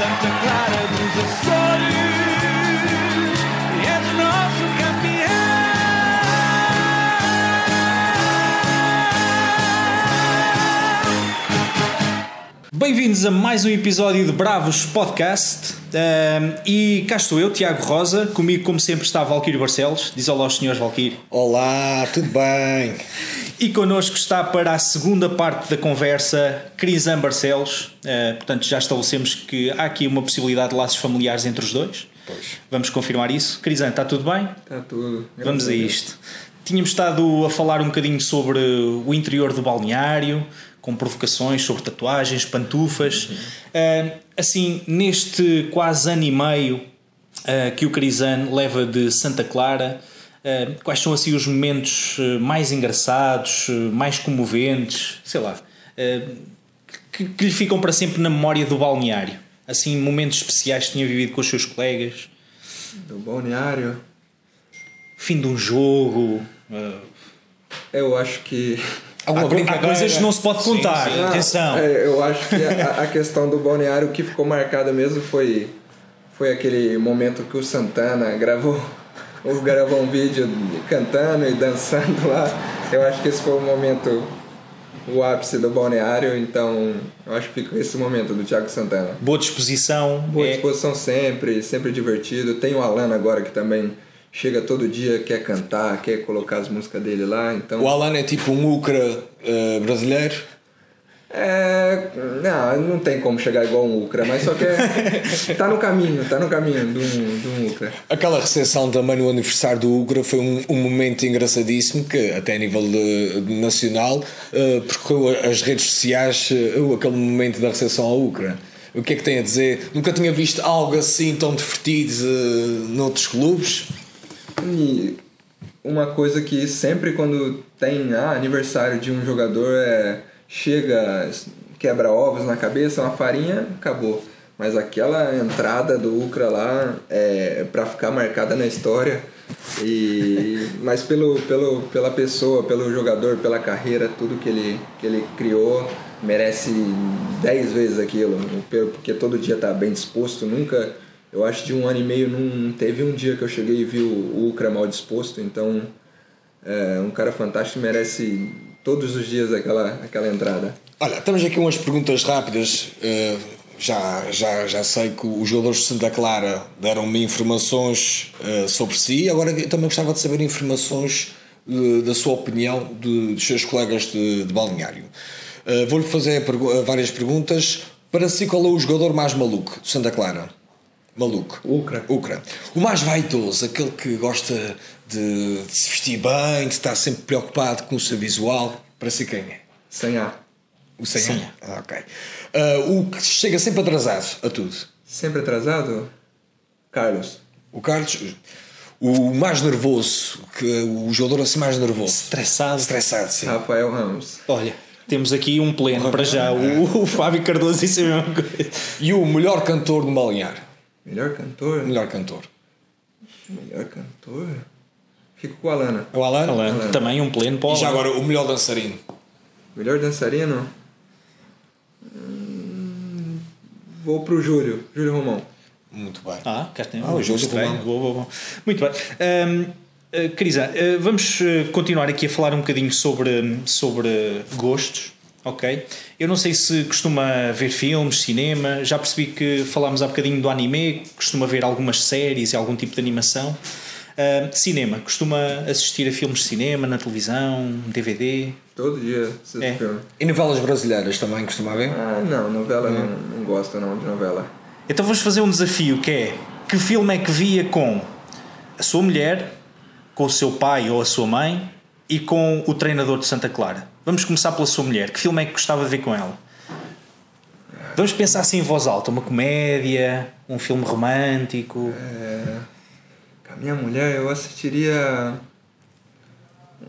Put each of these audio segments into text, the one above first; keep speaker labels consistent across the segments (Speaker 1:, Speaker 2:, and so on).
Speaker 1: Santa Clara dos Açores
Speaker 2: Bem-vindos a mais um episódio de Bravos Podcast. Ahm, e cá estou eu, Tiago Rosa. Comigo, como sempre, está Valquírio Barcelos. Diz olá aos senhores, Valquírio.
Speaker 3: Olá, tudo bem?
Speaker 2: E connosco está para a segunda parte da conversa Crisan Barcelos. Ah, portanto, já estabelecemos que há aqui uma possibilidade de laços familiares entre os dois.
Speaker 3: Pois.
Speaker 2: Vamos confirmar isso. Crisan, está tudo bem?
Speaker 4: Está tudo.
Speaker 2: Vamos a isto. Tínhamos estado a falar um bocadinho sobre o interior do balneário, com provocações sobre tatuagens, pantufas. Ah, assim, neste quase ano e meio ah, que o Crisan leva de Santa Clara, ah, quais são assim os momentos mais engraçados, mais comoventes, sei lá, que, que lhe ficam para sempre na memória do balneário? Assim, momentos especiais que tinha vivido com os seus colegas,
Speaker 4: Do balneário.
Speaker 2: fim de um jogo.
Speaker 4: Eu acho que.
Speaker 3: Alguma
Speaker 2: Há, há
Speaker 3: brincadeira?
Speaker 2: coisas que não se pode contar,
Speaker 3: sim.
Speaker 2: atenção.
Speaker 4: É, eu acho que a, a questão do balneário, o que ficou marcada mesmo foi, foi aquele momento que o Santana gravou, ou gravou um vídeo cantando e dançando lá. Eu acho que esse foi o momento, o ápice do balneário, então eu acho que fica esse momento do Thiago Santana.
Speaker 2: Boa disposição.
Speaker 4: Boa
Speaker 2: é-
Speaker 4: disposição sempre, sempre divertido. Tem o Alan agora que também chega todo dia, quer cantar, quer colocar as músicas dele lá, então...
Speaker 3: O Alan é tipo um Ucra eh, brasileiro.
Speaker 4: É. Não, não tem como chegar igual um Ucra, mas só que é, tá no caminho, tá no caminho de um, de um Ucra.
Speaker 3: Aquela recepção também no aniversário do Ucra foi um, um momento engraçadíssimo que, até a nível de- de nacional, eh, percorreu as redes sociais eh, aquele momento da recepção ao Ucra. O que é que tem a dizer? Nunca tinha visto algo assim tão divertido eh, noutros clubes.
Speaker 4: E uma coisa que sempre quando tem ah, aniversário de um jogador é chega, quebra ovos na cabeça, uma farinha, acabou. Mas aquela entrada do Ucra lá é para ficar marcada na história. E mas pelo, pelo pela pessoa, pelo jogador, pela carreira, tudo que ele que ele criou merece 10 vezes aquilo, porque todo dia tá bem disposto, nunca eu acho que de um ano e meio não teve um dia que eu cheguei e vi o Ucra mal disposto, então é um cara fantástico merece todos os dias aquela, aquela entrada.
Speaker 3: Olha, temos aqui umas perguntas rápidas. eh, já, já, já sei que os jogadores de Santa Clara deram-me informações eh, sobre si. Agora eu também gostava de saber informações eh, da sua opinião de, dos seus colegas de, de balneário. Vou-lhe fazer pergu- várias perguntas. Para si, qual é o jogador mais maluco de Santa Clara? Maluco.
Speaker 4: Ucra.
Speaker 3: Ucra. O mais vaidoso, aquele que gosta de, de se vestir bem, de estar sempre preocupado com o seu visual. Para si, quem é?
Speaker 4: Sem A.
Speaker 3: O senha? Ah, ok. Ah, o que chega sempre atrasado a tudo.
Speaker 4: Sempre atrasado? Carlos.
Speaker 3: O Carlos, o mais nervoso, que o jogador assim mais nervoso.
Speaker 2: Estressado.
Speaker 3: Estressado, sim.
Speaker 4: Rafael Ramos.
Speaker 2: Olha, temos aqui um pleno para já. O, o Fábio Cardoso disse a mesma coisa.
Speaker 3: E o melhor cantor do balneário.
Speaker 4: Melhor cantor?
Speaker 3: Melhor cantor.
Speaker 4: Melhor cantor? Fico com a Alana.
Speaker 3: É o Alan.
Speaker 2: Falando, também um pleno para o
Speaker 3: E já agora o melhor dançarino.
Speaker 4: Melhor dançarino? Hum, Vou pro Júlio. Júlio Romão.
Speaker 3: Muito bem.
Speaker 2: Ah, cá tem.
Speaker 3: Ah, o Júlio
Speaker 2: Muito bem.
Speaker 3: Romão.
Speaker 2: Boa, boa, boa. Muito bem. Ahm, ah, Crisa, ah, vamos ah, continuar aqui a falar um bocadinho sobre, sobre gostos, ok? Eu não sei se costuma ver filmes, cinema, já percebi que falámos há bocadinho do anime, costuma ver algumas séries e algum tipo de animação. Ah, cinema, costuma assistir a filmes de cinema na televisão, DVD?
Speaker 4: Todo dia assisto
Speaker 2: É.
Speaker 4: filme.
Speaker 3: E novelas brasileiras também costuma ver?
Speaker 4: Ah, não. Novela não, não gosto não de novela.
Speaker 2: Então vamos fazer um desafio que é que filme é que via com a sua mulher, com o seu pai ou a sua mãe e com o treinador de Santa Clara. Vamos começar pela sua mulher. Que filme é que gostava de ver com ela? Vamos pensar assim em voz alta, uma comédia, um filme romântico.
Speaker 4: Com a minha mulher eu assistiria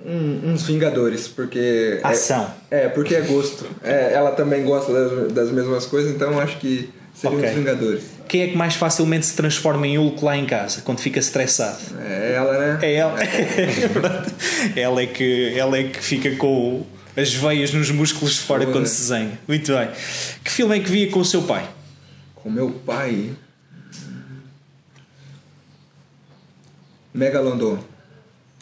Speaker 4: um- uns Vingadores, porque. é-
Speaker 2: Ação.
Speaker 4: É, porque é gosto. É, ela também gosta das, das mesmas coisas, então acho que seria
Speaker 2: Ok.
Speaker 4: uns Vingadores.
Speaker 2: Quem é que mais facilmente se transforma em Hulk lá em casa, quando fica estressado?
Speaker 4: É ela, né?
Speaker 2: É ela. É ela, é que, ela é que fica com as veias nos músculos de fora quando se desenha. Muito bem. Que filme é que via com o seu pai?
Speaker 4: Com meu pai. Megalodon.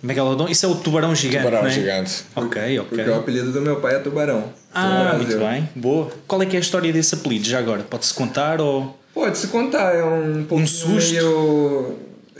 Speaker 2: Megalodon, isso é o tubarão gigante.
Speaker 3: Tubarão
Speaker 2: não é?
Speaker 3: gigante.
Speaker 2: Ok, ok.
Speaker 4: Porque o apelido do meu pai é Tubarão.
Speaker 2: Ah,
Speaker 4: No
Speaker 2: muito
Speaker 4: Brasil.
Speaker 2: bem, boa. Qual é que é a história desse apelido já agora? Pode-se contar ou.
Speaker 4: Pode se contar, é um pouquinho
Speaker 2: susto?
Speaker 4: meio.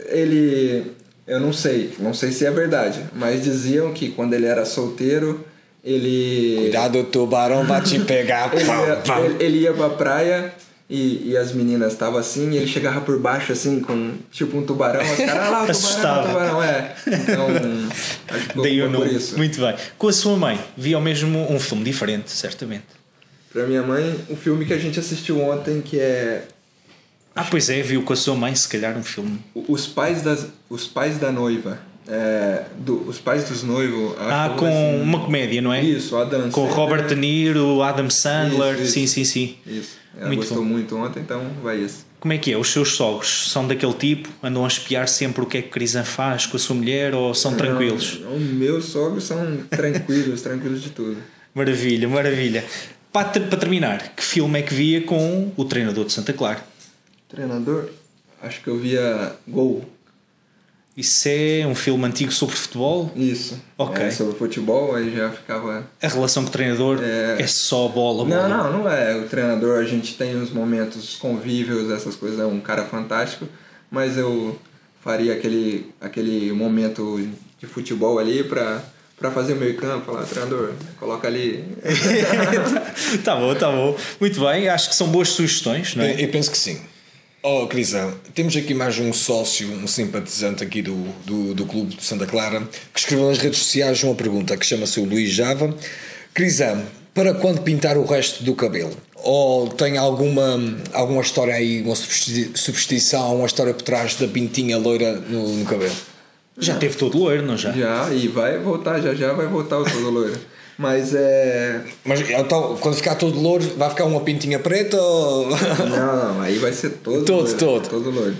Speaker 4: Ele. Eu não sei, não sei se é verdade, mas diziam que quando ele era solteiro, ele.
Speaker 3: Cuidado, o tubarão vai te pegar.
Speaker 4: Ele
Speaker 3: Pau,
Speaker 4: ia,
Speaker 3: pau.
Speaker 4: ele, ele ia pra praia e, e as meninas estavam assim, e ele chegava por baixo assim, com tipo um tubarão, os caras, ah lá, o tubarão,
Speaker 2: Assustava.
Speaker 4: o tubarão, é. Então, acho que
Speaker 2: Daí o nome.
Speaker 4: isso.
Speaker 2: Muito bem. Com a sua mãe, via o mesmo um filme diferente, certamente.
Speaker 4: Pra minha mãe, o filme que a gente assistiu ontem, que é
Speaker 2: Ah, pois é, viu com a sua mãe, se calhar, um filme.
Speaker 4: Os Pais, das, os pais da Noiva. É, do, os Pais dos Noivos.
Speaker 2: Ah, com
Speaker 4: assim.
Speaker 2: uma comédia, não é?
Speaker 4: Isso, Adam
Speaker 2: Com
Speaker 4: Sandler.
Speaker 2: Robert De Niro, Adam Sandler.
Speaker 4: Isso, isso.
Speaker 2: Sim, sim, sim.
Speaker 4: Isso. Ela
Speaker 2: Muito
Speaker 4: gostou
Speaker 2: bom.
Speaker 4: muito ontem, então vai esse.
Speaker 2: Como é que é? Os seus sogros são daquele tipo? Andam a espiar sempre o que é que Crisan faz com a sua mulher ou são tranquilos?
Speaker 4: Não, Os meus sogros são tranquilos, tranquilos de tudo.
Speaker 2: Maravilha, maravilha. Para, ter- para terminar, que filme é que via com o treinador de Santa Clara?
Speaker 4: Treinador, acho que eu via Gol.
Speaker 2: Isso é um filme antigo sobre futebol?
Speaker 4: Isso.
Speaker 2: Ok.
Speaker 4: É, sobre futebol, aí já ficava.
Speaker 2: A relação com o treinador é,
Speaker 4: É.
Speaker 2: só bola, bola.
Speaker 4: Não, não, não é. O treinador, a gente tem os momentos convívios, essas coisas, é um cara fantástico, mas eu faria aquele, aquele momento de futebol ali pra, pra fazer o meio campo, falar, treinador, coloca ali.
Speaker 2: tá bom, tá bom. Muito bem, acho que são boas sugestões, não é?
Speaker 3: Eu, eu penso que sim. Oh, Crisão, temos aqui mais um sócio, um simpatizante aqui do, do, do Clube de Santa Clara, que escreveu nas redes sociais uma pergunta que chama-se o Luís Java. Crisão, para quando pintar o resto do cabelo? Ou tem alguma, alguma história aí, uma supersti- superstição, uma história por trás da pintinha loira no, no cabelo?
Speaker 2: Já teve todo loiro, não já?
Speaker 4: Já, e vai voltar, já já vai voltar o todo loiro. Mas é.
Speaker 3: Mas então, quando ficar todo louro, vai ficar uma pintinha preta ou...
Speaker 4: Não, não, aí vai ser todo
Speaker 3: Todo,
Speaker 4: loiro,
Speaker 3: todo.
Speaker 4: todo loiro.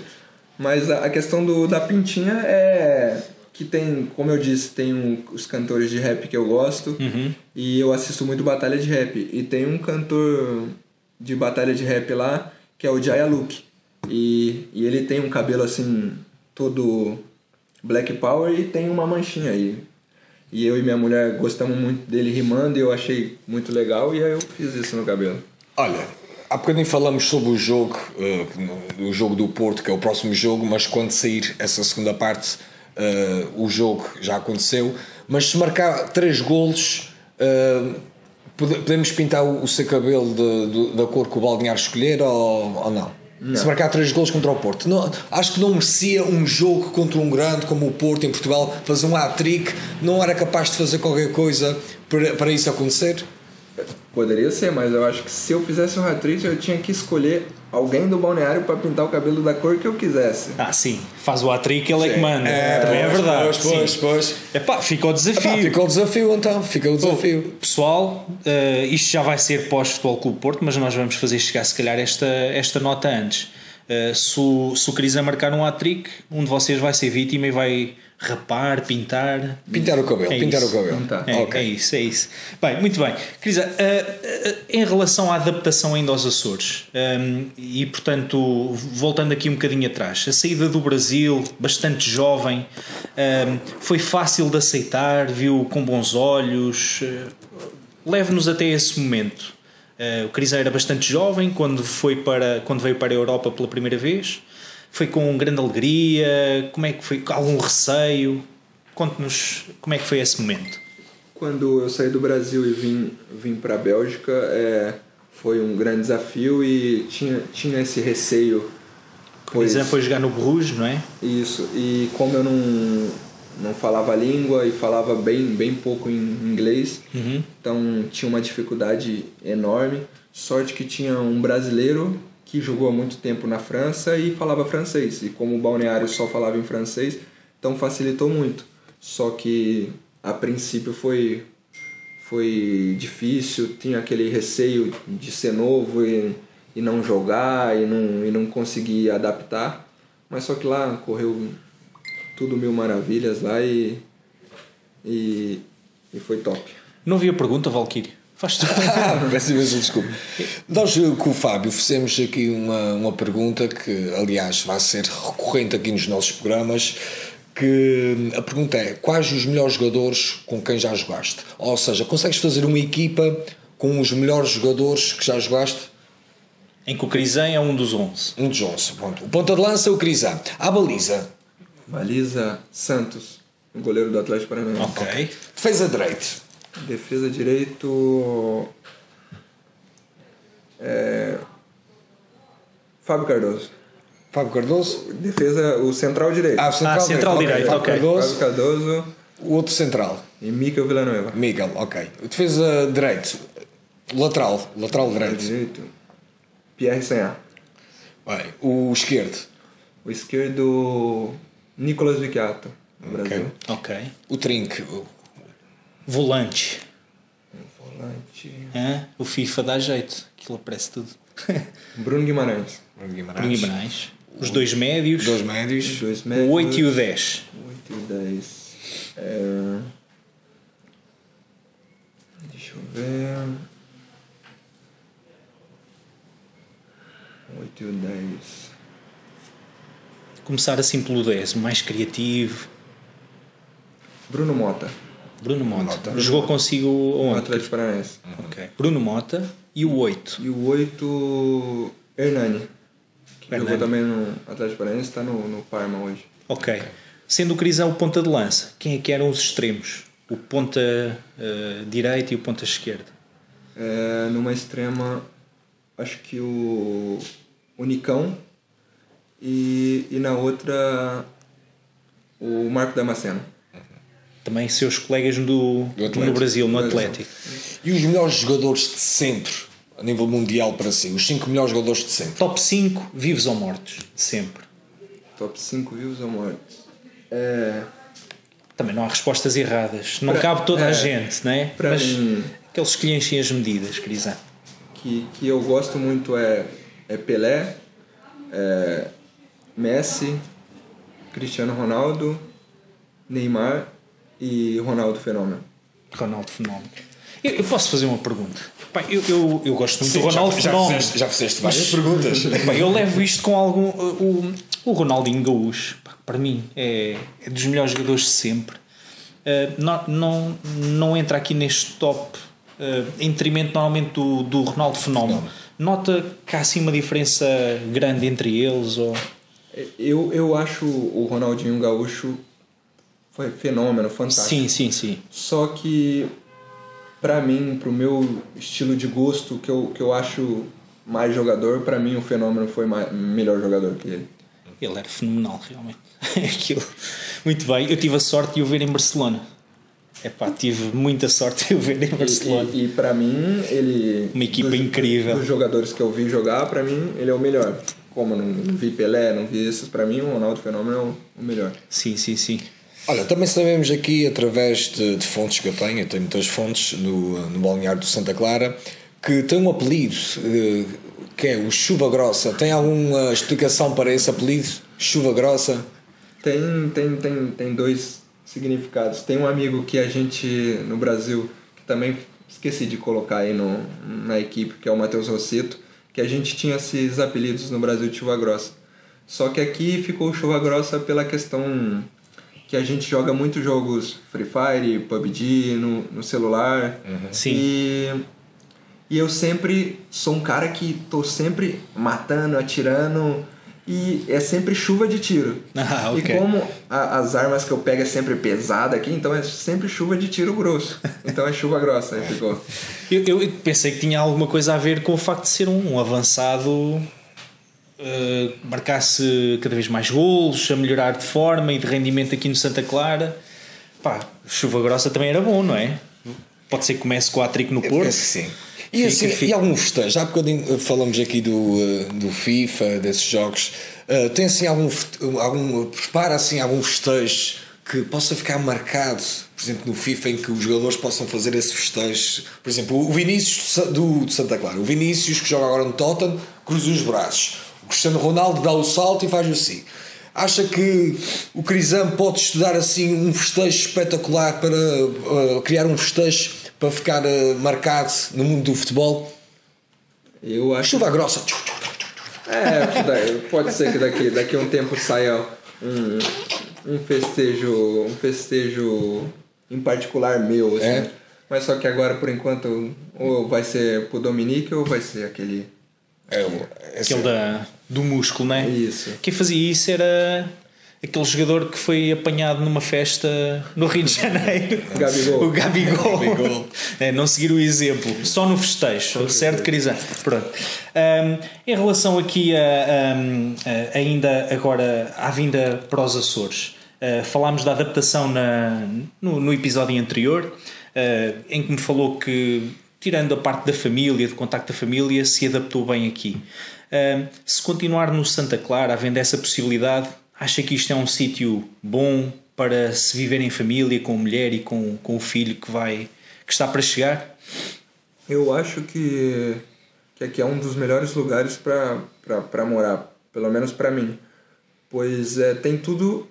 Speaker 4: Mas a, a questão do, da pintinha é que tem, como eu disse, tem um- os cantores de rap que eu gosto e eu assisto muito batalha de rap. E tem um cantor de batalha de rap lá que é o Jaya Luke. E, e ele tem um cabelo assim, todo black power e tem uma manchinha aí. E eu e minha mulher gostamos muito dele rimando e eu achei muito legal e aí eu fiz isso no cabelo.
Speaker 3: Olha, há bocadinho falamos sobre o jogo, eh, o jogo do Porto, que é o próximo jogo, mas quando sair essa segunda parte, eh, o jogo já aconteceu. Mas se marcar três golos, pode- podemos pintar o, o seu cabelo de- de- da cor que o Balneário escolher ou, ou não? Se marcar três golos contra o Porto. Não, acho que não merecia um jogo contra um grande como o Porto em Portugal fazer um hat-trick. Não era capaz de fazer qualquer coisa para, para isso acontecer?
Speaker 4: Poderia ser, mas eu acho que se eu fizesse um hat-trick, eu tinha que escolher alguém do balneário para pintar o cabelo da cor que eu quisesse.
Speaker 2: Ah, sim. Faz o atrick, ele é que manda.
Speaker 3: É,
Speaker 2: Também é
Speaker 3: pois,
Speaker 2: verdade.
Speaker 3: pois,
Speaker 2: sim.
Speaker 3: pois, pois.
Speaker 2: Epá, fica o desafio.
Speaker 3: Epá, fica o desafio então, fica o desafio.
Speaker 2: Pessoal, eh, isto já vai ser pós-Futebol Clube Porto, mas nós vamos fazer chegar se calhar esta, esta nota antes. Eh, se, o, se o Crisa marcar um hat-trick, um de vocês vai ser vítima e vai rapar, pintar.
Speaker 3: Pintar o cabelo,
Speaker 2: É
Speaker 3: pintar
Speaker 2: isso.
Speaker 3: o cabelo.
Speaker 4: Tá.
Speaker 2: É,
Speaker 3: Ok.
Speaker 2: é isso, é isso. Bem, muito bem. Crisa, eh, eh, em relação à adaptação ainda aos Açores, ehm, e portanto, voltando aqui um bocadinho atrás, a saída do Brasil, bastante jovem, ehm, foi fácil de aceitar, viu com bons olhos. eh, Leve-nos até esse momento. O Crisa era bastante jovem quando, foi para, quando veio para a Europa pela primeira vez. Foi com grande alegria? Como é que foi? Algum receio? Conte-nos como é que foi esse momento.
Speaker 4: Quando eu saí do Brasil e vim, vim para a Bélgica, é, foi um grande desafio e tinha, tinha esse receio. Pois,
Speaker 2: Crisa foi jogar no Bruges, não é?
Speaker 4: Isso, e como eu não, não falava a língua e falava bem, bem pouco em inglês, então tinha uma dificuldade enorme. Sorte que tinha um brasileiro que jogou há muito tempo na França e falava francês. E como o balneário só falava em francês, então facilitou muito. Só que a princípio foi, foi difícil, tinha aquele receio de ser novo e, e não jogar e não, e não conseguir adaptar. Mas só que lá correu tudo mil maravilhas lá e, e, e foi top.
Speaker 2: Não havia pergunta, Valkyrie. Faz tudo.
Speaker 3: Ah, peço imensa desculpa. Nós eh, com o Fábio fizemos aqui uma, uma pergunta que, aliás, vai ser recorrente aqui nos nossos programas. Que a pergunta é: quais os melhores jogadores com quem já jogaste? Ou seja, consegues fazer uma equipa com os melhores jogadores que já jogaste?
Speaker 2: em que o Crisan é um dos 11.
Speaker 3: Um dos 11. Pronto. O ponta de lança é o Crisan. A baliza.
Speaker 4: Baliza Santos, o goleiro do Atlético Paranaense.
Speaker 2: Ok.
Speaker 3: Defesa direito.
Speaker 4: Defesa direito. É... Fábio Cardoso.
Speaker 3: Fábio Cardoso.
Speaker 4: Defesa, o central direito.
Speaker 3: Ah, o central,
Speaker 2: Ah, central direito,
Speaker 3: Fábio
Speaker 2: ok.
Speaker 3: Cardoso.
Speaker 4: Fábio Cardoso
Speaker 3: O outro central.
Speaker 4: e Mikel Villanueva.
Speaker 3: Miguel, ok. Defesa direito. Lateral. Lateral direito.
Speaker 4: Direito. Pierre Senha.
Speaker 3: Bem, o esquerdo.
Speaker 4: O esquerdo. Nicolas Vicchiato, no
Speaker 3: Ok.
Speaker 4: Brasil.
Speaker 2: Ok.
Speaker 3: O trinque. O-
Speaker 2: Volante.
Speaker 4: Volante.
Speaker 2: Hã? O FIFA dá jeito. Aquilo aparece tudo.
Speaker 4: Bruno Guimarães.
Speaker 3: Bruno
Speaker 2: Bruno
Speaker 3: Guimarães.
Speaker 2: Guimarães. Os dois médios.
Speaker 3: Dois médios.
Speaker 4: Dois
Speaker 2: O
Speaker 4: médios.
Speaker 2: 8 e o 10.
Speaker 4: 8 e 10. É... Deixa eu ver. 8 e o 10.
Speaker 2: Começar assim pelo 10, mais criativo.
Speaker 4: Bruno Mota,
Speaker 2: Bruno Mota.
Speaker 3: Mota.
Speaker 2: Jogou consigo
Speaker 4: o
Speaker 2: onde?
Speaker 4: Atlético Paranaense.
Speaker 2: Ok. Bruno Mota e o 8.
Speaker 4: E o 8, Hernani.
Speaker 2: Hernani.
Speaker 4: jogou também no Atlético Paranaense, está no, no Parma hoje.
Speaker 2: Ok. Sendo o Crisão o ponta de lança, quem é que eram os extremos? O ponta eh, direito e o ponta esquerdo.
Speaker 4: É, numa extrema, acho que o, o Nicão. E, e na outra, o Marco Damasceno.
Speaker 2: Também seus colegas do,
Speaker 3: Atlético.
Speaker 2: no Brasil, no. Atlético.
Speaker 3: E os melhores jogadores de sempre, a nível mundial para si? Os cinco melhores jogadores de sempre?
Speaker 2: Top 5, vivos ou mortos, de sempre.
Speaker 4: Top 5 vivos ou mortos? É,
Speaker 2: Também não há respostas erradas. Não
Speaker 4: Pra-
Speaker 2: cabe toda a
Speaker 4: é,
Speaker 2: gente, não é? Mas
Speaker 4: mim-
Speaker 2: aqueles que lhe enchem as medidas, Crisão.
Speaker 4: que, que eu gosto muito é, é Pelé, é Messi, Cristiano Ronaldo, Neymar e Ronaldo Fenômeno.
Speaker 2: Ronaldo Fenómeno. Eu, eu posso fazer uma pergunta? Pá, eu, eu, eu gosto muito
Speaker 3: Sim,
Speaker 2: do Ronaldo
Speaker 3: já, já,
Speaker 2: Fenómeno.
Speaker 3: fizeste, já fizeste várias perguntas.
Speaker 2: Bem, eu levo isto com algum. O, o Ronaldinho Gaúcho, pá, para mim, é, é dos melhores jogadores de sempre. Uh, não, não, não entra aqui neste top uh, em detrimento normalmente do, do Ronaldo Fenómeno. Nota que há assim uma diferença grande entre eles? Ou...
Speaker 4: Eu, eu acho o Ronaldinho Gaúcho foi fenômeno, fantástico.
Speaker 2: Sim, sim, sim.
Speaker 4: Só que pra mim, pro meu estilo de gosto, que eu, que eu acho mais jogador, pra mim o fenômeno foi mais, melhor jogador que ele.
Speaker 2: Ele era fenomenal, realmente. Aquilo. Muito bem, eu tive a sorte de o ver em Barcelona. Epá, tive muita sorte de o ver em Barcelona.
Speaker 4: E, e, e para mim, ele.
Speaker 2: Uma equipa
Speaker 4: dos-
Speaker 2: incrível.
Speaker 4: Dos jogadores que eu vi jogar, pra mim, ele é o melhor. Como não vi Pelé, não vi esses, pra mim o Ronaldo Fenômeno é o melhor.
Speaker 2: Sim, sim, sim.
Speaker 3: Olha, também sabemos aqui, através de, de fontes que eu tenho, eu tenho muitas fontes no, no balneário do Santa Clara, que tem um apelido eh, que é o Chuva Grossa. Tem alguma explicação para esse apelido? Chuva Grossa?
Speaker 4: Tem, tem, tem, tem dois significados. Tem um amigo que a gente, no Brasil, que também esqueci de colocar aí no, na equipe, que é o Matheus Rosseto, que a gente tinha esses apelidos no Brasil de chuva grossa. Só que aqui ficou chuva grossa pela questão que a gente joga muitos jogos Free Fire, PUBG no, no celular.
Speaker 2: Sim.
Speaker 4: E, e eu sempre sou um cara que tô sempre matando, atirando e é sempre chuva de tiro.
Speaker 2: Ah,
Speaker 4: E
Speaker 2: ok.
Speaker 4: como a- as armas que eu pego é sempre pesada aqui, então é sempre chuva de tiro grosso. Então é chuva grossa, aí ficou.
Speaker 2: Eu, eu pensei que tinha alguma coisa a ver com o facto de ser um, um avançado eh, marcasse cada vez mais golos, a melhorar de forma e de rendimento aqui no Santa Clara. Pá, chuva grossa também era bom, não é? Pode ser que comece com a trico no
Speaker 3: Eu
Speaker 2: Porto.
Speaker 3: penso que sim. E, assim,
Speaker 2: fica.
Speaker 3: e algum festejo? Há bocadinho falamos aqui do, eh, do FIFA, desses jogos. Eh, tem assim algum, algum. Prepara assim algum festejo que possa ficar marcado, por exemplo, no FIFA, em que os jogadores possam fazer esse festejo. Por exemplo, o Vinícius do, do Santa Clara. O Vinícius, que joga agora no Tottenham, cruza os braços. Cristiano Ronaldo dá o salto e faz assim. Acha que o Crisam pode estudar assim um festejo espetacular para eh, criar um festejo para ficar eh, marcado no mundo do futebol?
Speaker 4: Eu acho
Speaker 3: Chuva grossa.
Speaker 4: É, pode ser que daqui, daqui a um tempo saia um, um festejo, um festejo em particular meu, assim.
Speaker 3: É?
Speaker 4: Mas só que agora, por enquanto, ou vai ser pro Dominique ou vai ser aquele.
Speaker 3: É, esse-
Speaker 2: Aquele da, do músculo, né?
Speaker 4: Isso.
Speaker 2: Quem fazia isso era aquele jogador que foi apanhado numa festa no Rio de Janeiro.
Speaker 4: Gabigol.
Speaker 2: O Gabigol.
Speaker 3: Gabigol.
Speaker 2: É, não seguir o exemplo, só no festejo, certo, Crisan? Pronto. Ahm, em relação aqui a, ahm, a- ainda agora à vinda para os Açores, ah, falámos da adaptação na, no, no episódio anterior, ah, em que me falou que, tirando a parte da família, do contacto da família, se adaptou bem aqui. Ahm, se continuar no Santa Clara, havendo essa possibilidade, acha que isto é um sítio bom para se viver em família, com a mulher e com, com o filho que vai que está para chegar?
Speaker 4: Eu acho que, que aqui é um dos melhores lugares para morar, pelo menos para mim. Pois é, tem tudo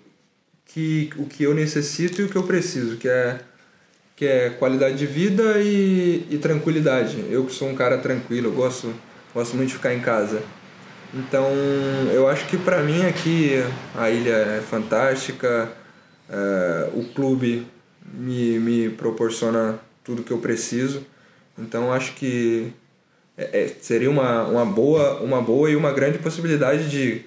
Speaker 4: que, o que eu necessito e o que eu preciso, que é, que é qualidade de vida e, e tranquilidade. Eu que sou um cara tranquilo, eu gosto, gosto muito de ficar em casa. Então, eu acho que para mim aqui a ilha é fantástica, é, o clube me, me proporciona tudo que eu preciso. Então, acho que é- seria uma, uma, boa, uma boa e uma grande possibilidade de,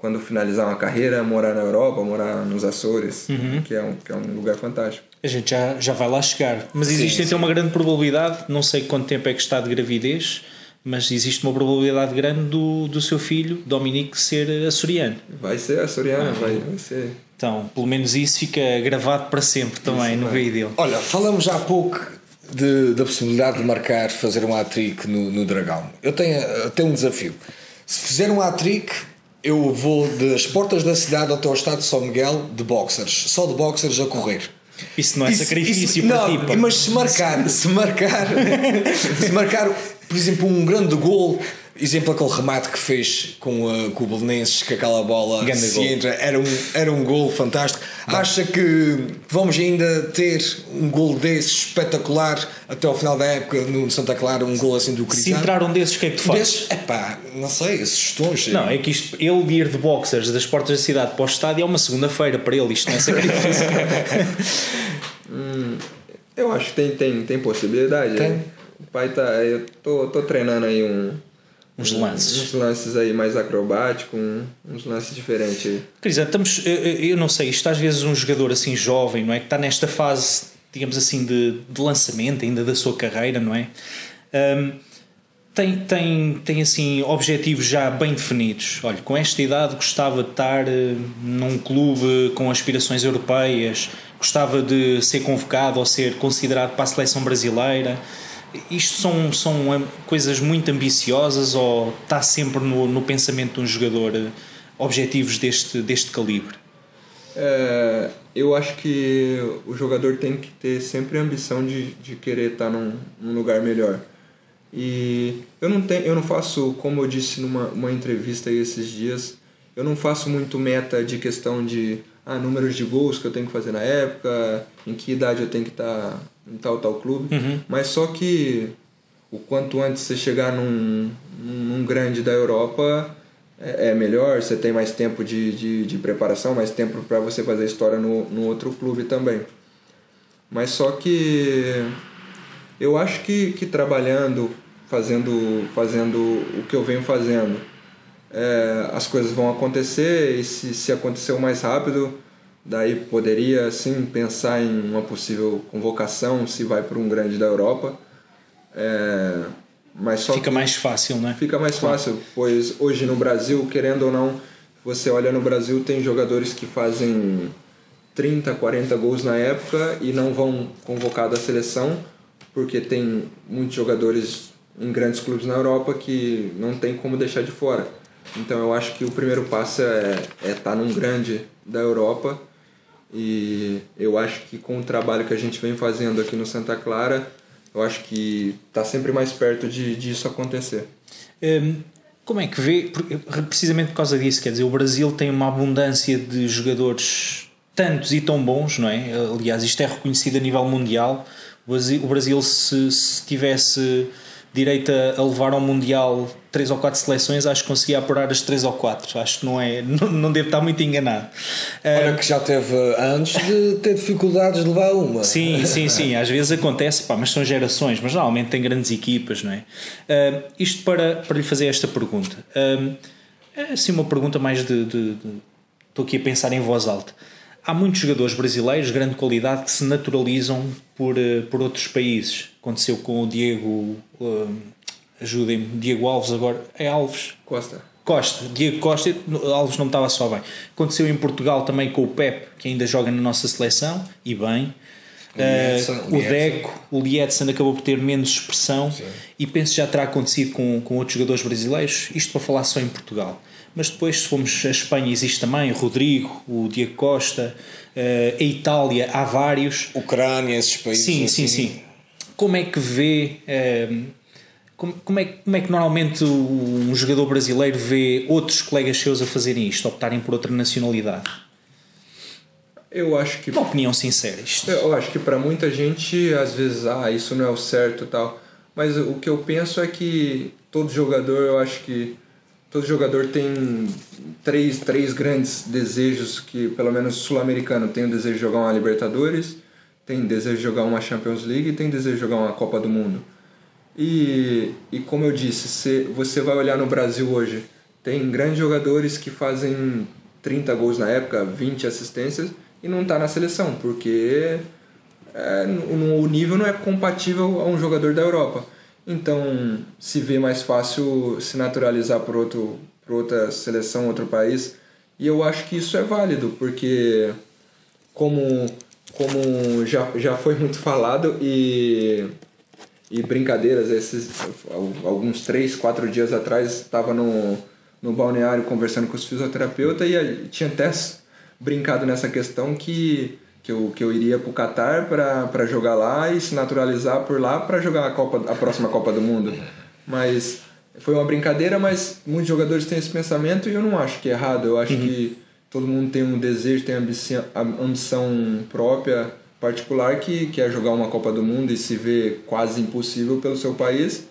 Speaker 4: quando finalizar uma carreira, morar na Europa, morar nos Açores, que, é um, que é um lugar fantástico.
Speaker 2: A gente já, já vai lá chegar. Mas existe então uma grande probabilidade, não sei quanto tempo é que está de gravidez, mas existe uma probabilidade grande do, do seu filho, Dominique, ser açoriano.
Speaker 4: Vai ser açoriana, vai, vai ser.
Speaker 2: Então, pelo menos isso fica gravado para sempre também no vídeo dele.
Speaker 3: Olha, falamos já há pouco de- da possibilidade de marcar, fazer um hat-trick no, no Dragão. Eu tenho, tenho um desafio. Se fizer um hat-trick, eu vou das portas da cidade até ao estado de São Miguel de boxers, só de boxers a correr.
Speaker 2: Isso não é
Speaker 3: Isso-
Speaker 2: sacrifício
Speaker 3: isso-
Speaker 2: para
Speaker 3: não,
Speaker 2: ti.
Speaker 3: Mas se marcar, se marcar, se marcar, por exemplo, um grande gol, exemplo aquele remate que fez com, uh, com o Belenenses, que aquela bola
Speaker 2: Grande
Speaker 3: se
Speaker 2: gol.
Speaker 3: entra, era um, era um gol fantástico. Acha que vamos ainda ter um gol desse espetacular até ao final da época no Santa Clara, um gol assim do
Speaker 2: Se
Speaker 3: Cristiano?
Speaker 2: entrar um desses, o que é que tu fazes?
Speaker 3: Desses, epá, não sei, sugestões.
Speaker 2: Não, é que isto, ele ir de boxers das portas da cidade para o estádio é uma segunda-feira para ele, isto não é sacrifício.
Speaker 4: Eu acho que tem, tem, tem possibilidade.
Speaker 3: Tem.
Speaker 4: é. O pai tá. Eu tô, tô treinando aí um,
Speaker 2: Uns lances.
Speaker 4: uns lances aí mais acrobáticos, um- uns lances diferentes aí.
Speaker 2: Cris, estamos, eu, eu- não sei, isto às vezes um jogador assim jovem, não é? Que está nesta fase, digamos assim, de, de lançamento ainda da sua carreira, não é? Ahm, tem, tem, tem assim objetivos já bem definidos. Olha, com esta idade gostava de estar eh, num clube com aspirações europeias, gostava de ser convocado ou ser considerado para a seleção brasileira. Isto são, são am- coisas muito ambiciosas ou está sempre no, no pensamento de um jogador eh, objetivos deste, deste calibre?
Speaker 4: É, eu acho que o jogador tem que ter sempre a ambição de, de querer estar num, num lugar melhor. E eu não tenho, eu não faço, como eu disse numa uma entrevista esses dias, eu não faço muito meta de questão de ah, números de gols que eu tenho que fazer na época, em que idade eu tenho que estar em tal tal clube, mas só que o quanto antes você chegar num, num grande da Europa é, é melhor, você tem mais tempo de, de, de preparação, mais tempo para você fazer história no, no outro clube também. Mas só que eu acho que, que trabalhando, fazendo, fazendo o que eu venho fazendo, é, as coisas vão acontecer e se, se acontecer o mais rápido, daí poderia sim pensar em uma possível convocação se vai para um grande da Europa. É, mas só
Speaker 2: Fica mais fácil, não é?
Speaker 4: Fica mais fácil, pois hoje no Brasil, querendo ou não, você olha no Brasil, tem jogadores que fazem 30, 40 gols na época e não vão convocar da seleção, porque tem muitos jogadores em grandes clubes na Europa que não tem como deixar de fora. Então eu acho que o primeiro passo é estar é tá num grande da Europa e eu acho que com o trabalho que a gente vem fazendo aqui no Santa Clara, eu acho que está sempre mais perto de disso acontecer.
Speaker 2: Hum, Como é que vê? Precisamente por causa disso, quer dizer, o Brasil tem uma abundância de jogadores tantos e tão bons, não é? Aliás, isto é reconhecido a nível mundial. O Brasil, o Brasil se, se tivesse direito a, levar ao Mundial três ou quatro seleções, acho que conseguia apurar as três ou quatro. Acho que não é, não, não devo estar muito enganado.
Speaker 3: Olha que já teve antes de ter dificuldades de levar uma.
Speaker 2: Sim, sim, sim. Às vezes acontece, pá, mas são gerações, mas normalmente tem grandes equipas, não é? Ah, isto para, para lhe fazer esta pergunta. Ah, é assim uma pergunta mais de- Estou aqui a pensar em voz alta. Há muitos jogadores brasileiros de grande qualidade que se naturalizam por, eh, por outros países. Aconteceu com o Diego. ah, Ajudem-me, Diego Alves agora. É Alves?
Speaker 4: Costa.
Speaker 2: Costa, Diego Costa, Alves não estava só bem. Aconteceu em Portugal também com o Pep, que ainda joga na nossa seleção, e bem.
Speaker 3: O Liedson,
Speaker 2: Eh,
Speaker 3: o.
Speaker 2: Deco, o Liedson acabou por ter menos expressão e penso que já terá acontecido com, com outros jogadores brasileiros, isto para falar só em Portugal. Mas depois, se formos a Espanha, existe também o Rodrigo, o Diego Costa, eh, a Itália, há vários.
Speaker 3: Ucrânia, esses países.
Speaker 2: Sim,
Speaker 3: assim.
Speaker 2: sim, sim. Como é que vê. ehm, como, como, é, que- como é que normalmente um jogador brasileiro vê outros colegas seus a fazerem isto, optarem por outra nacionalidade?
Speaker 4: Eu acho que
Speaker 2: Uma opinião sincera. Isto.
Speaker 4: Eu acho que para muita gente, às vezes, ah, isso não é o certo e tal. Mas o que eu penso é que todo jogador, eu acho que todo jogador tem três, três grandes desejos que, pelo menos sul-americano, tem o desejo de jogar uma Libertadores, tem desejo de jogar uma Champions League e tem desejo de jogar uma Copa do Mundo. E, e como eu disse, se você vai olhar no Brasil hoje, tem grandes jogadores que fazem 30 gols na época, 20 assistências e não tá na seleção, porque é, o nível não é compatível a um jogador da Europa. Então, se vê mais fácil se naturalizar por, outro, por outra seleção, outro país. E eu acho que isso é válido, porque como, como já, já foi muito falado e, e brincadeiras, esses, alguns três, quatro dias atrás estava no, no balneário conversando com os fisioterapeutas e tinha até brincado nessa questão que, que, eu, que eu iria para o Catar para jogar lá e se naturalizar por lá para jogar a, Copa, a próxima Copa do Mundo. Mas foi uma brincadeira, mas muitos jogadores têm esse pensamento e eu não acho que é errado. Eu acho que todo mundo tem um desejo, tem ambição, ambição própria, particular, que quer jogar uma Copa do Mundo e se vê quase impossível pelo seu país.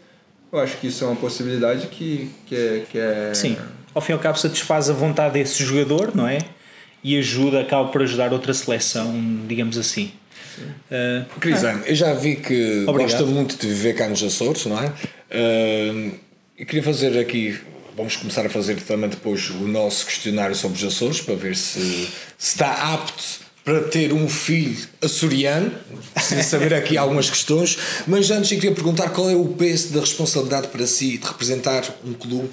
Speaker 4: Eu acho que isso é uma possibilidade que, que, é, que é.
Speaker 2: Sim, ao fim e ao cabo satisfaz a vontade desse jogador, não é? E ajuda, acaba por ajudar outra seleção, digamos assim. Uh,
Speaker 3: Crisano, eu já vi que
Speaker 2: Obrigado.
Speaker 3: gosta muito de viver cá nos Açores, não é? Uh, e queria fazer aqui, vamos começar a fazer também depois o nosso questionário sobre os Açores para ver se, se está apto para ter um filho açoriano, sem saber aqui algumas questões. Mas antes eu queria perguntar qual é o peso da responsabilidade para si de representar um clube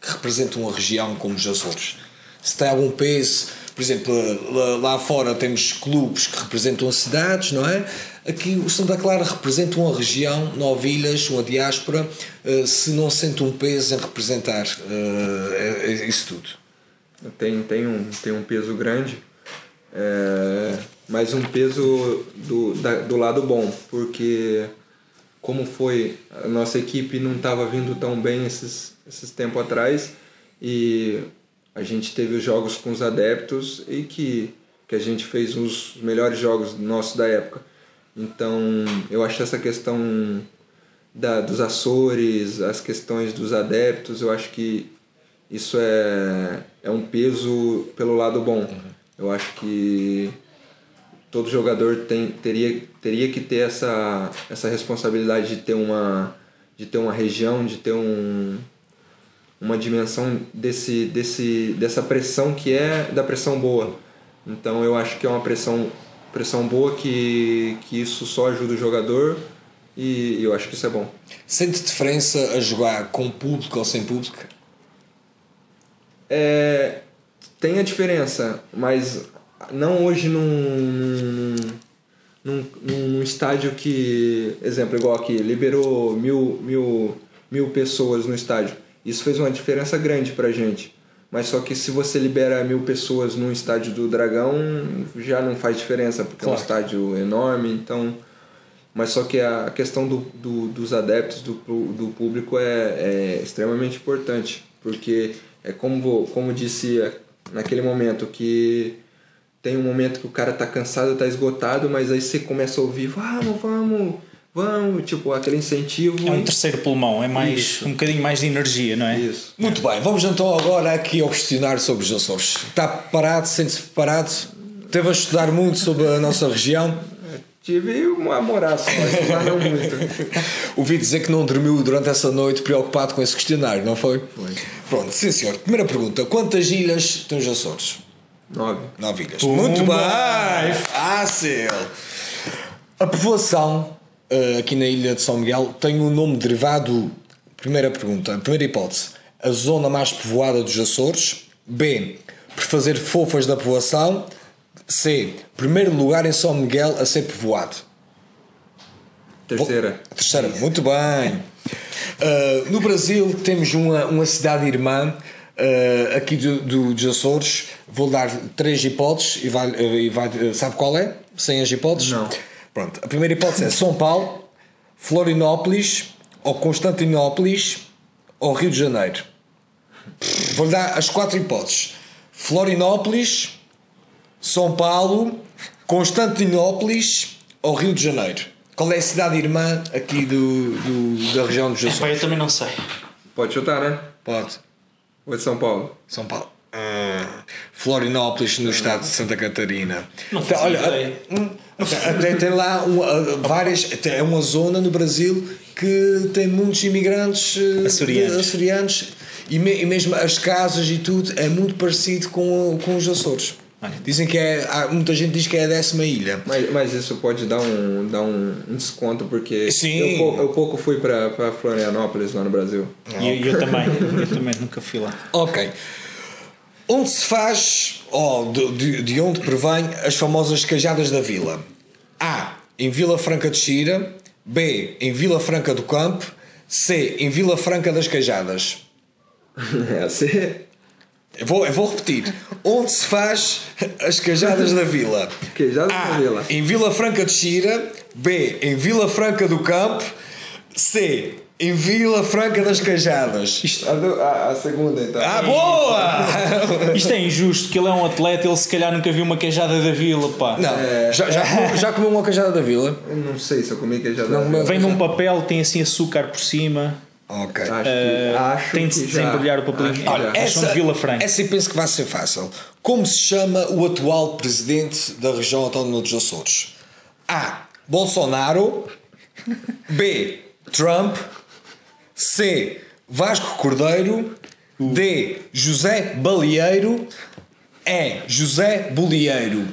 Speaker 3: que representa uma região como os Açores. Se tem algum peso, por exemplo, lá, lá fora temos clubes que representam cidades, não é? Aqui o Santa Clara representa uma região, nove ilhas, uma diáspora, eh, se não sente um peso em representar eh, eh, isso tudo.
Speaker 4: tem, tem, um, tem um peso grande, é, mas um peso do, da, do lado bom, porque como foi, a nossa equipe não estava vindo tão bem esses, esses tempos atrás e a gente teve os jogos com os adeptos e que, que a gente fez os melhores jogos nossos da época. Então eu acho essa questão da, dos Açores, as questões dos adeptos, eu acho que isso é, é um peso pelo lado bom. Eu acho que todo jogador tem, teria, teria que ter essa, essa responsabilidade de ter uma, de ter uma região, de ter um, uma dimensão desse, desse, dessa pressão que é da pressão boa. Então eu acho que é uma pressão, pressão boa que, que isso só ajuda o jogador e eu acho que isso é bom.
Speaker 3: Sente diferença a jogar com público ou sem público?
Speaker 4: É, tem a diferença, mas não hoje num, num, num, estádio que, exemplo, igual aqui, liberou mil, mil, mil pessoas no estádio. Isso fez uma diferença grande pra gente. Mas só que se você libera mil pessoas num estádio do Dragão, já não faz diferença, porque é um
Speaker 2: Claro.
Speaker 4: estádio enorme, então... Mas só que a questão do, do, dos adeptos, do, do público é, é extremamente importante, porque é como, como disse naquele momento que tem um momento que o cara tá cansado, tá esgotado, mas aí você começa a ouvir, vamos, vamos, vamos, tipo, aquele incentivo.
Speaker 2: É um
Speaker 4: e-
Speaker 2: terceiro pulmão, é mais
Speaker 4: Isso.
Speaker 2: um bocadinho mais de energia, não é?
Speaker 4: Isso.
Speaker 3: Muito bem, vamos então agora aqui ao questionário sobre os Açores. Está preparado? Sente-se preparado? Teve a estudar muito sobre a nossa região?
Speaker 4: Tive um amoraço, mas não muito.
Speaker 3: Ouvi dizer que não dormiu durante essa noite preocupado com esse questionário, não foi? Foi. Pronto, sim senhor. Primeira pergunta: quantas ilhas tem os Açores?
Speaker 4: Nove.
Speaker 3: Nove ilhas.
Speaker 2: Pumba!
Speaker 3: Muito bem, fácil. A povoação eh, aqui na ilha de São Miguel tem um nome derivado. Primeira pergunta, primeira hipótese: a zona mais povoada dos Açores. B. Por fazer fofas da povoação. C. Primeiro lugar em São Miguel a ser povoado.
Speaker 4: Terceira.
Speaker 3: A terceira, muito bem. Uh, no Brasil temos uma, uma cidade irmã uh, aqui do, do, dos Açores. Vou dar três hipóteses e vai, uh, e vai. uh, Sabe qual é? Sem as hipóteses?
Speaker 4: Não.
Speaker 3: Pronto. A primeira hipótese é São Paulo, Florianópolis ou Constantinópolis ou Rio de Janeiro. Vou dar as quatro hipóteses: Florianópolis, São Paulo, Constantinópolis ou Rio de Janeiro. Qual é a cidade irmã aqui do, do- da região dos
Speaker 2: Epá,
Speaker 3: Açores?
Speaker 2: eu também não sei.
Speaker 4: Pode chutar, né?
Speaker 3: Pode.
Speaker 4: Ou de São Paulo?
Speaker 3: São Paulo. Ah, Florianópolis, no estado de Santa Catarina.
Speaker 2: Não
Speaker 3: Então, olha,
Speaker 2: ideia.
Speaker 3: hum, até, tem lá um, ah, várias. até É uma zona no Brasil que tem muitos imigrantes eh,
Speaker 2: Açorianos.
Speaker 3: açorianos e, me- e mesmo as casas e tudo é muito parecido com, com os Açores. Dizem que é. há- Muita gente diz que é a décima ilha.
Speaker 4: Mas, mas isso pode dar um, dar um, um desconto, porque
Speaker 3: Sim.
Speaker 4: Eu, pou- eu pouco fui pra Florianópolis lá no Brasil.
Speaker 2: E eu, eu também, eu também nunca fui lá.
Speaker 3: Ok. Onde se faz, ou de, de, de onde provém, as famosas cajadas da vila? A. Em Vila Franca de Xira. B. Em Vila Franca do Campo. C. Em Vila Franca das Cajadas.
Speaker 4: É assim.
Speaker 3: Eu vou, eu vou repetir. Onde se faz as cajadas da vila?
Speaker 4: Cajadas
Speaker 3: A.
Speaker 4: da vila.
Speaker 3: Em Vila Franca de Xira. B. Em Vila Franca do Campo. C. Em Vila Franca das Cajadas.
Speaker 4: A, do- a- a segunda, então.
Speaker 3: Ah, boa!
Speaker 2: Isto é injusto, que ele é um atleta, ele se calhar nunca viu uma queijada da vila, pá.
Speaker 3: Não, já, já, comeu, já comeu uma cajada da vila?
Speaker 4: Eu não sei se eu comi queijada
Speaker 3: Não,
Speaker 4: da vila.
Speaker 2: Vem num papel, tem assim açúcar por cima,
Speaker 3: Ok.
Speaker 4: Acho que, acho
Speaker 2: tem de se desembrulhar o papelinho. Olha, é- de Vila Franca.
Speaker 3: Essa eu penso que vai ser fácil. Como se chama o atual presidente da região autónoma dos Açores? A. Bolsonaro. B. Trump. C. Vasco Cordeiro. D. José Balieiro. E. José Bolieiro.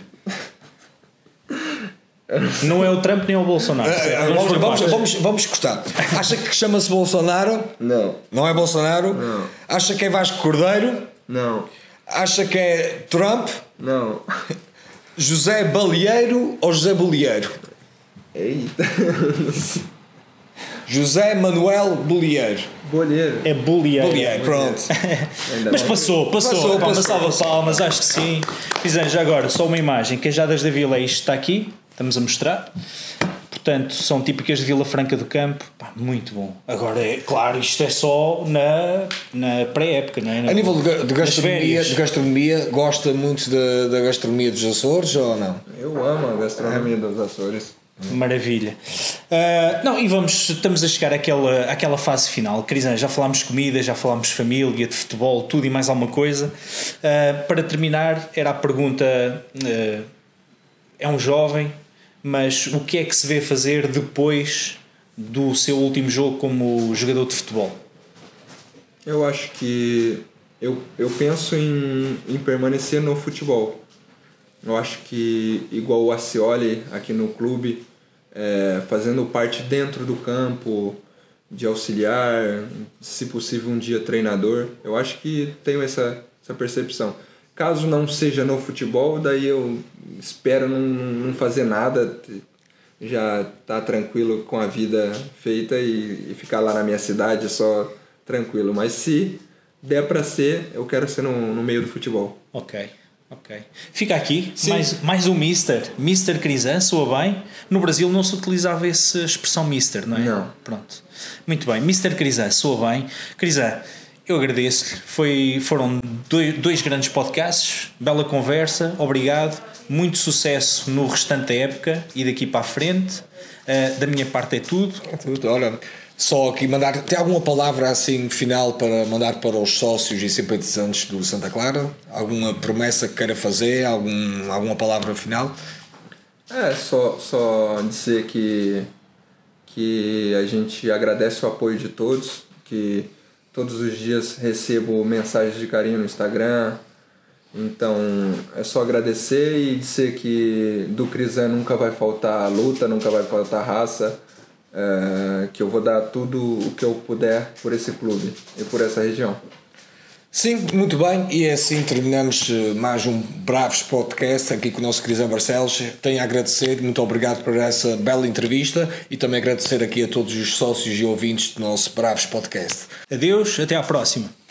Speaker 2: Não é o Trump nem o Bolsonaro.
Speaker 3: Vamos,
Speaker 2: por
Speaker 3: vamos,
Speaker 2: partes.
Speaker 3: vamos, vamos cortar. Acha que chama-se Bolsonaro?
Speaker 4: Não,
Speaker 3: Não é Bolsonaro?
Speaker 4: Não.
Speaker 3: Acha que é Vasco Cordeiro?
Speaker 4: não,
Speaker 3: Acha que é Trump?
Speaker 4: não.
Speaker 3: José Balieiro ou José Bolieiro?
Speaker 4: Eita.
Speaker 3: José Manuel Bolieiro.
Speaker 4: Bolheiro.
Speaker 2: É bullying.
Speaker 3: Bolieiro, pronto.
Speaker 2: Mas passou, passou.
Speaker 3: Passou,
Speaker 2: Pá, uma
Speaker 3: passou,
Speaker 2: salva de palmas, acho que sim. Fizemos já agora só uma imagem. Queijadas da Vila, isto está aqui, estamos a mostrar. Portanto, são típicas de Vila Franca do Campo. Pá, muito bom. Agora, é claro, isto é só na, na pré-época, não é?
Speaker 3: A nível de, de gastronomia, de gastronomia, gosta muito da, da gastronomia dos Açores ou não?
Speaker 4: Eu amo a gastronomia dos Açores.
Speaker 2: Maravilha. Ah, não, e vamos, estamos a chegar àquela, àquela fase final. Crisan, já falámos comida, já falámos família, de futebol, tudo e mais alguma coisa. Ah, para terminar, era a pergunta: ah, é um jovem, mas o que é que se vê fazer depois do seu último jogo como jogador de futebol?
Speaker 4: Eu acho que eu, eu penso em, em permanecer no futebol. Eu acho que, igual o Acioli aqui no clube, é, fazendo parte dentro do campo, de auxiliar, se possível um dia treinador, eu acho que tenho essa, essa percepção. Caso não seja no futebol, daí eu espero não, não fazer nada, já tá tranquilo com a vida feita e, e ficar lá na minha cidade só tranquilo. Mas se der para ser, eu quero ser no, no meio do futebol.
Speaker 2: Ok, ok. Fica aqui mais, mais um Mister. Mister Crisan, soa bem. No Brasil não se utilizava essa expressão Mister, não é?
Speaker 4: Não.
Speaker 2: Pronto. Muito bem. Mister Crisan, soa bem. Crisan, eu agradeço-lhe. Foi, foram dois, dois grandes podcasts. Bela conversa. Obrigado. muito sucesso no restante da época e daqui para a frente. Uh, da minha parte é tudo.
Speaker 3: É tudo. Olha, só aqui mandar. Tem alguma palavra assim final para mandar para os sócios e simpatizantes do Santa Clara? Alguma promessa que queira fazer? Algum, alguma palavra final?
Speaker 4: É, só, só dizer que, que a gente agradece o apoio de todos, que todos os dias recebo mensagens de carinho no Instagram. Então é só agradecer e dizer que do Crisan nunca vai faltar luta, nunca vai faltar raça, é, que eu vou dar tudo o que eu puder por esse clube e por essa região.
Speaker 3: Sim, muito bem, e assim terminamos eh, mais um Bravos Podcast aqui com o nosso Cristian Barcelos. Tenho a agradecer, muito obrigado por essa bela entrevista e também agradecer aqui a todos os sócios e ouvintes do nosso Bravos Podcast.
Speaker 2: Adeus, até à próxima.